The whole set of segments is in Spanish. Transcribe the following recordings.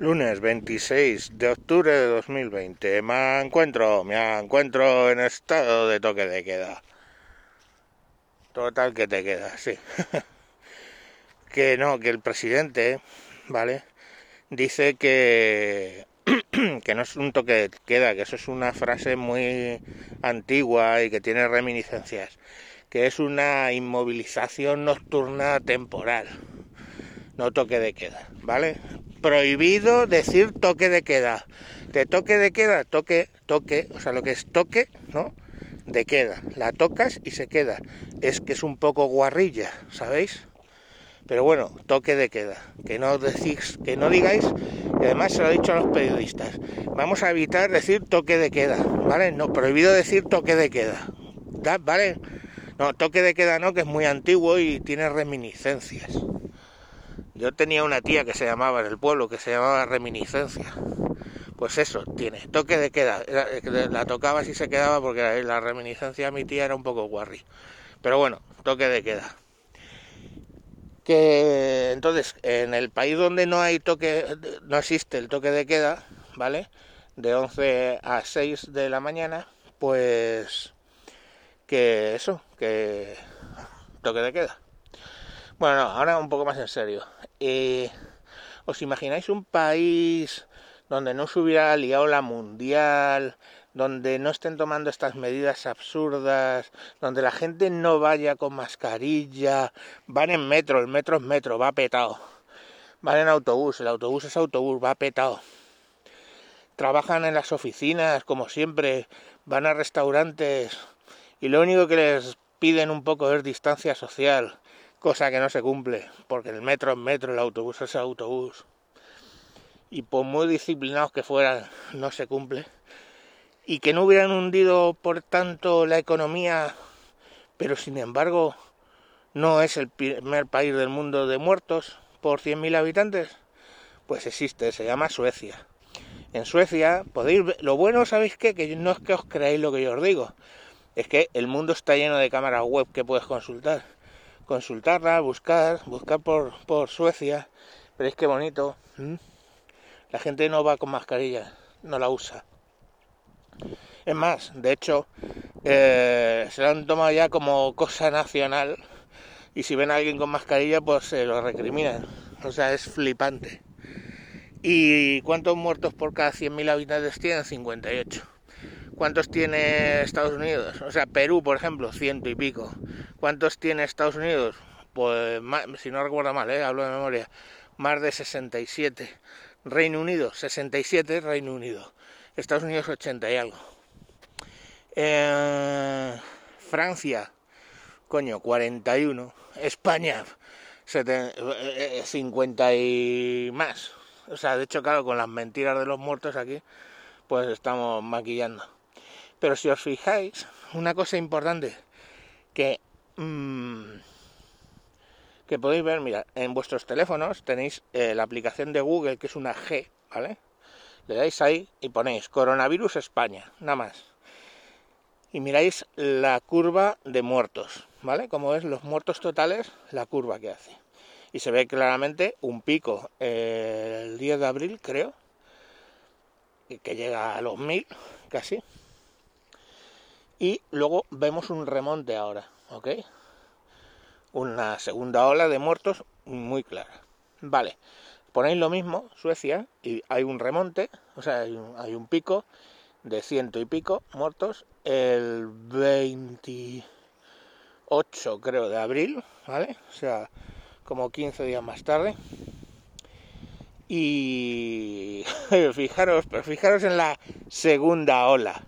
Lunes 26 de octubre de 2020. Me encuentro, me encuentro en estado de toque de queda. Total que te queda, sí. que no, que el presidente, ¿vale? Dice que que no es un toque de queda, que eso es una frase muy antigua y que tiene reminiscencias, que es una inmovilización nocturna temporal, no toque de queda, ¿vale? Prohibido decir toque de queda. De toque de queda, toque, toque, o sea, lo que es toque, ¿no? De queda. La tocas y se queda. Es que es un poco guarrilla, ¿sabéis? Pero bueno, toque de queda. Que no decís, que no digáis, y además se lo he dicho a los periodistas. Vamos a evitar decir toque de queda, ¿vale? No, prohibido decir toque de queda. ¿Vale? No, toque de queda no, que es muy antiguo y tiene reminiscencias. Yo tenía una tía que se llamaba en el pueblo, que se llamaba Reminiscencia. Pues eso, tiene toque de queda. La tocaba si se quedaba porque la reminiscencia de mi tía era un poco guarri. Pero bueno, toque de queda. Que entonces, en el país donde no hay toque, no existe el toque de queda, ¿vale? De 11 a 6 de la mañana, pues que eso, que toque de queda. Bueno, no, ahora un poco más en serio. Eh, ¿Os imagináis un país donde no se hubiera liado la mundial, donde no estén tomando estas medidas absurdas, donde la gente no vaya con mascarilla, van en metro, el metro es metro, va petado, van en autobús, el autobús es autobús, va petado, trabajan en las oficinas como siempre, van a restaurantes y lo único que les piden un poco es distancia social, cosa que no se cumple, porque el metro es metro, el autobús es autobús, y por muy disciplinados que fueran, no se cumple, y que no hubieran hundido, por tanto, la economía, pero sin embargo no es el primer país del mundo de muertos por 100.000 habitantes, pues existe, se llama Suecia. En Suecia podéis ver, lo bueno, ¿sabéis qué? Que no es que os creáis lo que yo os digo, es que el mundo está lleno de cámaras web que puedes consultar consultarla, buscar, buscar por, por Suecia. Veréis qué bonito. La gente no va con mascarilla, no la usa. Es más, de hecho, eh, se la han tomado ya como cosa nacional y si ven a alguien con mascarilla, pues se lo recriminan. O sea, es flipante. ¿Y cuántos muertos por cada 100.000 habitantes tienen? 58. ¿Cuántos tiene Estados Unidos? O sea, Perú, por ejemplo, ciento y pico. ¿Cuántos tiene Estados Unidos? Pues, si no recuerdo mal, ¿eh? hablo de memoria, más de 67. Reino Unido, 67, Reino Unido. Estados Unidos, 80 y algo. Eh, Francia, coño, 41. España, 50 y más. O sea, de hecho, claro, con las mentiras de los muertos aquí, pues estamos maquillando. Pero si os fijáis, una cosa importante que, que podéis ver, mira, en vuestros teléfonos tenéis eh, la aplicación de Google, que es una G, ¿vale? Le dais ahí y ponéis coronavirus España, nada más. Y miráis la curva de muertos, ¿vale? Como es los muertos totales, la curva que hace. Y se ve claramente un pico eh, el 10 de abril, creo, que llega a los mil casi y luego vemos un remonte ahora, ¿ok? Una segunda ola de muertos muy clara. Vale, ponéis lo mismo, Suecia, y hay un remonte, o sea, hay un, pico de ciento y pico muertos el 28, creo, de abril, ¿vale? O sea, como 15 días más tarde. Y fijaros, pero fijaros en la segunda ola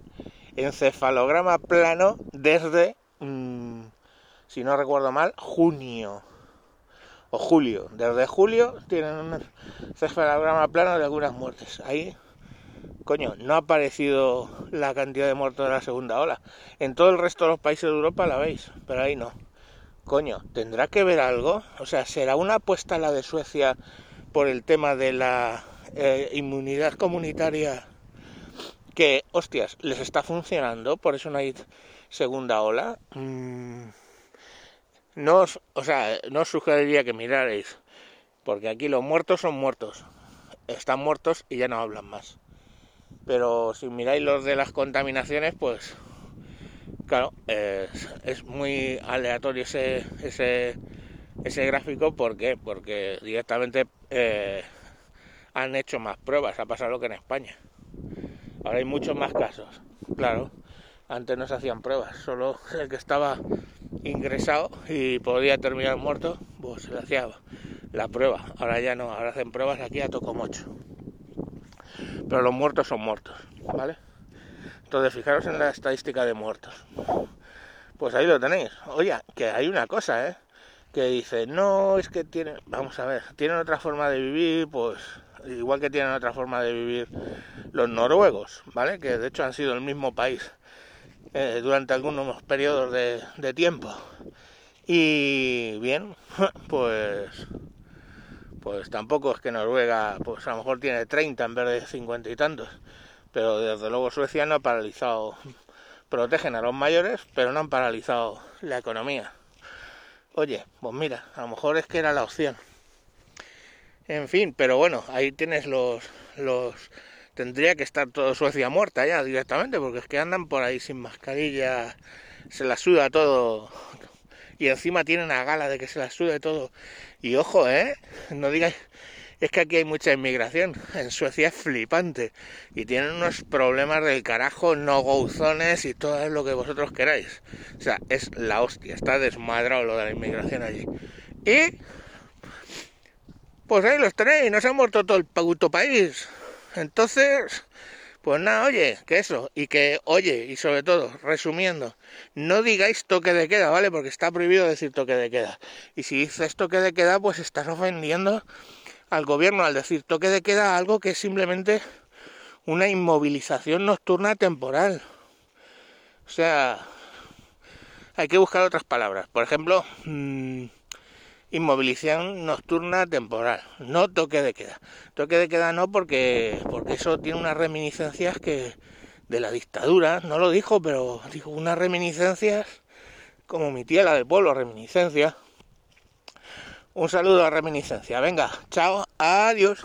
encefalograma plano desde, si no recuerdo mal, junio o julio. Desde julio tienen un encefalograma plano de algunas muertes. Ahí, coño, no ha aparecido la cantidad de muertos de la segunda ola. En todo el resto de los países de Europa la veis, pero ahí no. Coño, ¿tendrá que ver algo? O sea, ¿será una apuesta la de Suecia por el tema de la eh, inmunidad comunitaria que, hostias, les está funcionando, por eso no hay segunda ola. Mm, no os, o sea, no os sugeriría que mirarais, porque aquí los muertos son muertos. están muertos y ya no hablan más. Pero si miráis los de las contaminaciones, pues claro, es, muy aleatorio ese, ese, ese gráfico. ¿Por qué? Porque directamente eh, han hecho más pruebas, ha pasado lo que en España. Ahora hay muchos más casos, claro. Antes no se hacían pruebas, solo el que estaba ingresado y podía terminar muerto, pues se le hacía la prueba. Ahora ya no, ahora hacen pruebas aquí a Tocomocho. Pero los muertos son muertos, ¿vale? Entonces fijaros en la estadística de muertos. Pues ahí lo tenéis. Oye, que hay una cosa, ¿eh? Que dice, no, es que tienen, vamos a ver, tienen otra forma de vivir, pues igual que tienen otra forma de vivir los noruegos, ¿vale? Que de hecho han sido el mismo país eh, durante algunos periodos de, tiempo. Y bien, pues pues tampoco es que Noruega, pues a lo mejor tiene 30 en vez de 50 y tantos, pero desde luego Suecia no ha paralizado, protegen a los mayores, pero no han paralizado la economía. Oye, pues mira, a lo mejor es que era la opción. En fin, pero bueno, ahí tienes los, los tendría que estar todo Suecia muerta ya directamente, porque es que andan por ahí sin mascarilla, se la suda todo, y encima tienen a gala de que se la sude todo. Y ojo, ¿eh? No digáis, es que aquí hay mucha inmigración, en Suecia es flipante, y tienen unos problemas del carajo, no gouzones y todo lo que vosotros queráis. O sea, es la hostia, está desmadrado lo de la inmigración allí. Y... Pues ahí los tenéis, no se ha muerto todo el puto país. Entonces, pues nada, oye, que eso, y que, oye, y sobre todo, resumiendo, no digáis toque de queda, ¿vale? Porque está prohibido decir toque de queda. Y si dices toque de queda, pues estás ofendiendo al gobierno al decir toque de queda algo que es simplemente una inmovilización nocturna temporal. O sea, hay que buscar otras palabras. Por ejemplo, mmm, inmovilización nocturna temporal, no toque de queda. Toque de queda no porque, porque eso tiene unas reminiscencias que de la dictadura, no lo dijo, pero dijo unas reminiscencias como mi tía la del pueblo, reminiscencia. Un saludo a reminiscencia. Venga, chao, adiós.